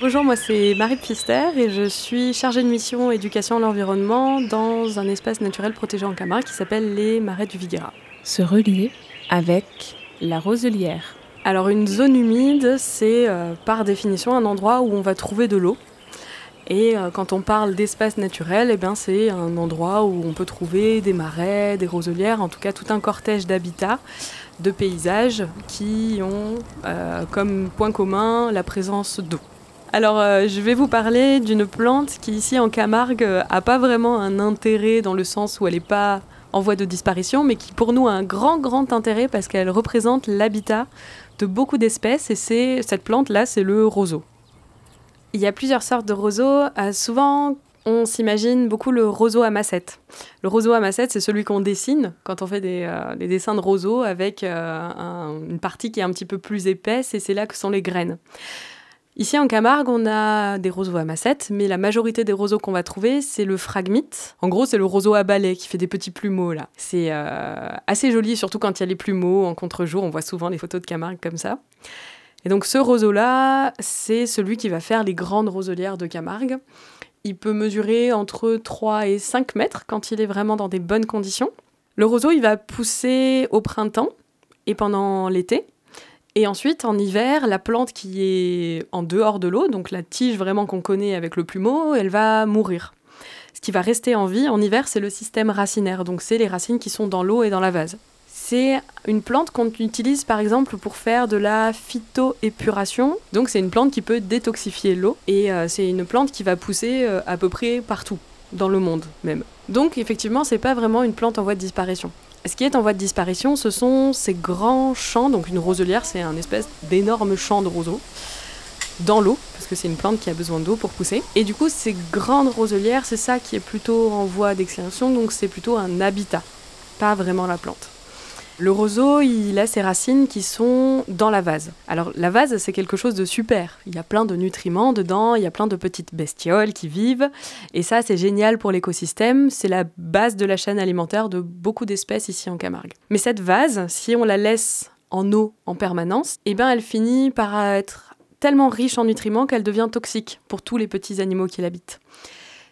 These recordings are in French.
Bonjour, moi c'est Marie Pfister et je suis chargée de mission éducation à l'environnement dans un espace naturel protégé en Camargue qui s'appelle les Marais du Viguera. Se relier avec la roselière. Alors une zone humide, c'est euh, par définition un endroit où on va trouver de l'eau. Et euh, quand on parle d'espace naturel, eh c'est un endroit où on peut trouver des marais, des roselières, en tout cas tout un cortège d'habitats, de paysages qui ont euh, comme point commun la présence d'eau. Alors, euh, je vais vous parler d'une plante qui, ici en Camargue, euh, pas vraiment un intérêt dans le sens où elle n'est pas en voie de disparition, mais qui pour nous a un grand, grand intérêt parce qu'elle représente l'habitat de beaucoup d'espèces et c'est cette plante-là, c'est le roseau. Il y a plusieurs sortes de roseaux. Euh, souvent, on s'imagine beaucoup le roseau à massette. Le roseau à massette, c'est celui qu'on dessine quand on fait des, dessins de roseau avec une partie qui est un petit peu plus épaisse et c'est là que sont les graines. Ici en Camargue, on a des roseaux à massette, mais la majorité des roseaux qu'on va trouver, c'est le phragmite. En gros, c'est le roseau à balai qui fait des petits plumeaux là. C'est euh, assez joli, surtout quand il y a les plumeaux en contre-jour. On voit souvent les photos de Camargue comme ça. Et donc ce roseau-là, c'est celui qui va faire les grandes roselières de Camargue. Il peut mesurer entre 3 et 5 mètres quand il est vraiment dans des bonnes conditions. Le roseau, il va pousser au printemps et pendant l'été. Et ensuite, en hiver, la plante qui est en dehors de l'eau, donc la tige vraiment qu'on connaît avec le plumeau, elle va mourir. Ce qui va rester en vie en hiver, c'est le système racinaire, donc c'est les racines qui sont dans l'eau et dans la vase. C'est une plante qu'on utilise par exemple pour faire de la phytoépuration. Donc c'est une plante qui peut détoxifier l'eau et euh, c'est une plante qui va pousser euh, à peu près partout dans le monde même. Donc effectivement, c'est pas vraiment une plante en voie de disparition. Ce qui est en voie de disparition, ce sont ces grands champs. Donc une roselière, c'est un espèce d'énorme champ de roseaux dans l'eau, parce que c'est une plante qui a besoin d'eau pour pousser. Et du coup, ces grandes roselières, c'est ça qui est plutôt en voie d'extinction, donc c'est plutôt un habitat, pas vraiment la plante. Le roseau, il a ses racines qui sont dans la vase. Alors la vase, c'est quelque chose de super. Il y a plein de nutriments dedans, il y a plein de petites bestioles qui vivent. Et ça, c'est génial pour l'écosystème. C'est la base de la chaîne alimentaire de beaucoup d'espèces ici en Camargue. Mais cette vase, si on la laisse en eau en permanence, eh ben elle finit par être tellement riche en nutriments qu'elle devient toxique pour tous les petits animaux qui l'habitent.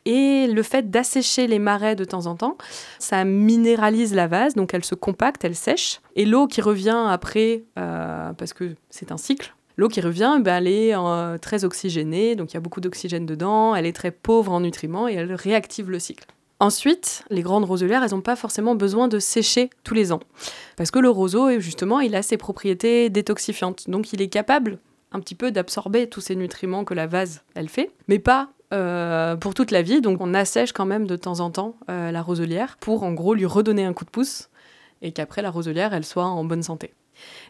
Et le fait d'assécher les marais de temps en temps, ça minéralise la vase, donc elle se compacte, elle sèche. Et l'eau qui revient après, euh, parce que c'est un cycle, L'eau qui revient, ben, elle est euh, très oxygénée, donc il y a beaucoup d'oxygène dedans, elle est très pauvre en nutriments et elle réactive le cycle. Ensuite, les grandes roselières, elles n'ont pas forcément besoin de sécher tous les ans. Parce que le roseau, justement, il a ses propriétés détoxifiantes. Donc il est capable un petit peu d'absorber tous ces nutriments que la vase, elle fait, mais pas euh, pour toute la vie. Donc on assèche quand même de temps en temps euh, la roselière pour en gros lui redonner un coup de pouce et qu'après la roselière elle soit en bonne santé.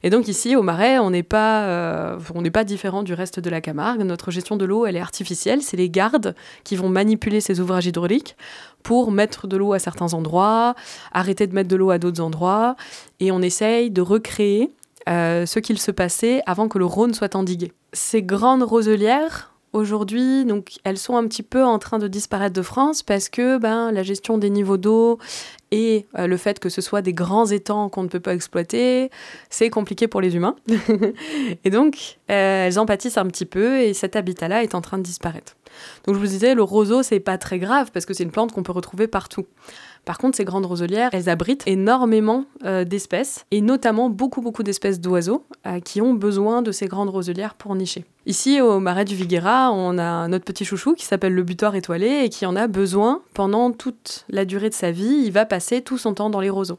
Et donc ici au Marais, on n'est pas, euh, on n'est pas différent du reste de la Camargue. Notre gestion de l'eau, elle est artificielle. C'est les gardes qui vont manipuler ces ouvrages hydrauliques pour mettre de l'eau à certains endroits, arrêter de mettre de l'eau à d'autres endroits, et on essaye de recréer ce qu'il se passait avant que le Rhône soit endigué. Ces grandes roselières, aujourd'hui, donc elles sont un petit peu en train de disparaître de France parce que ben, la gestion des niveaux d'eau et euh, le fait que ce soit des grands étangs qu'on ne peut pas exploiter, c'est compliqué pour les humains. et donc, euh, elles en pâtissent un petit peu et cet habitat-là est en train de disparaître. Donc je vous disais, le roseau, c'est pas très grave parce que c'est une plante qu'on peut retrouver partout. Par contre, ces grandes roselières, elles abritent énormément euh, d'espèces, et notamment beaucoup, beaucoup d'espèces d'oiseaux qui ont besoin de ces grandes roselières pour nicher. Ici, au marais du Viguera, on a notre petit chouchou qui s'appelle le butoir étoilé et qui en a besoin pendant toute la durée de sa vie. Il va tout son temps dans les roseaux.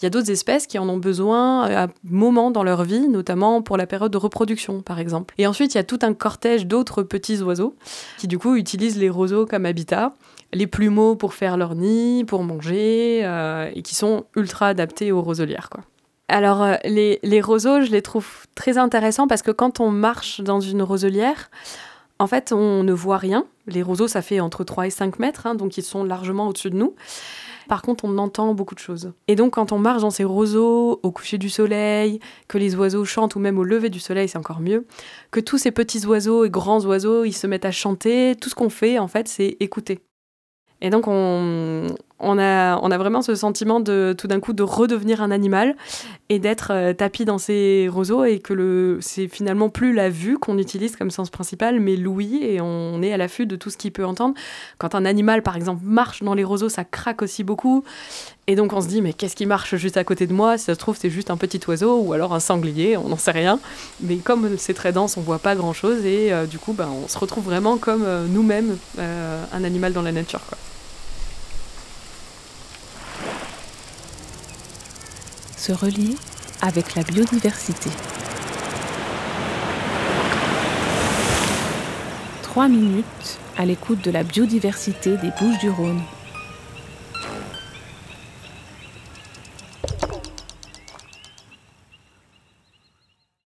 Il y a d'autres espèces qui en ont besoin à moments dans leur vie, notamment pour la période de reproduction, par exemple. Et ensuite, il y a tout un cortège d'autres petits oiseaux qui, du coup, utilisent les roseaux comme habitat les plumeaux pour faire leur nid, pour manger, euh, et qui sont ultra adaptés aux roselières. Alors, euh, les, roseaux, je les trouve très intéressants parce que quand on marche dans une roselière, En fait, on ne voit rien. Les roseaux, ça fait entre 3 et 5 mètres, hein, donc ils sont largement au-dessus de nous. Par contre, on entend beaucoup de choses. Et donc, quand on marche dans ces roseaux, au coucher du soleil, que les oiseaux chantent, ou même au lever du soleil, c'est encore mieux, que tous ces petits oiseaux et grands oiseaux, ils se mettent à chanter, tout ce qu'on fait, en fait, c'est écouter. Et donc, on, on a, vraiment ce sentiment de tout d'un coup de redevenir un animal et d'être euh, tapis dans ces roseaux et que c'est finalement plus la vue qu'on utilise comme sens principal, mais l'ouïe et on est à l'affût de tout ce qu'il peut entendre. Quand un animal, par exemple, marche dans les roseaux, ça craque aussi beaucoup. Et donc on se dit, mais qu'est-ce qui marche juste à côté de moi? Si ça se trouve, c'est juste un petit oiseau ou alors un sanglier, on n'en sait rien. Mais comme c'est très dense, on voit pas grand-chose et euh, du coup, ben, on se retrouve vraiment comme euh, nous-mêmes, un animal dans la nature. Se avec la biodiversité. Trois minutes à l'écoute de la biodiversité des Bouches du Rhône.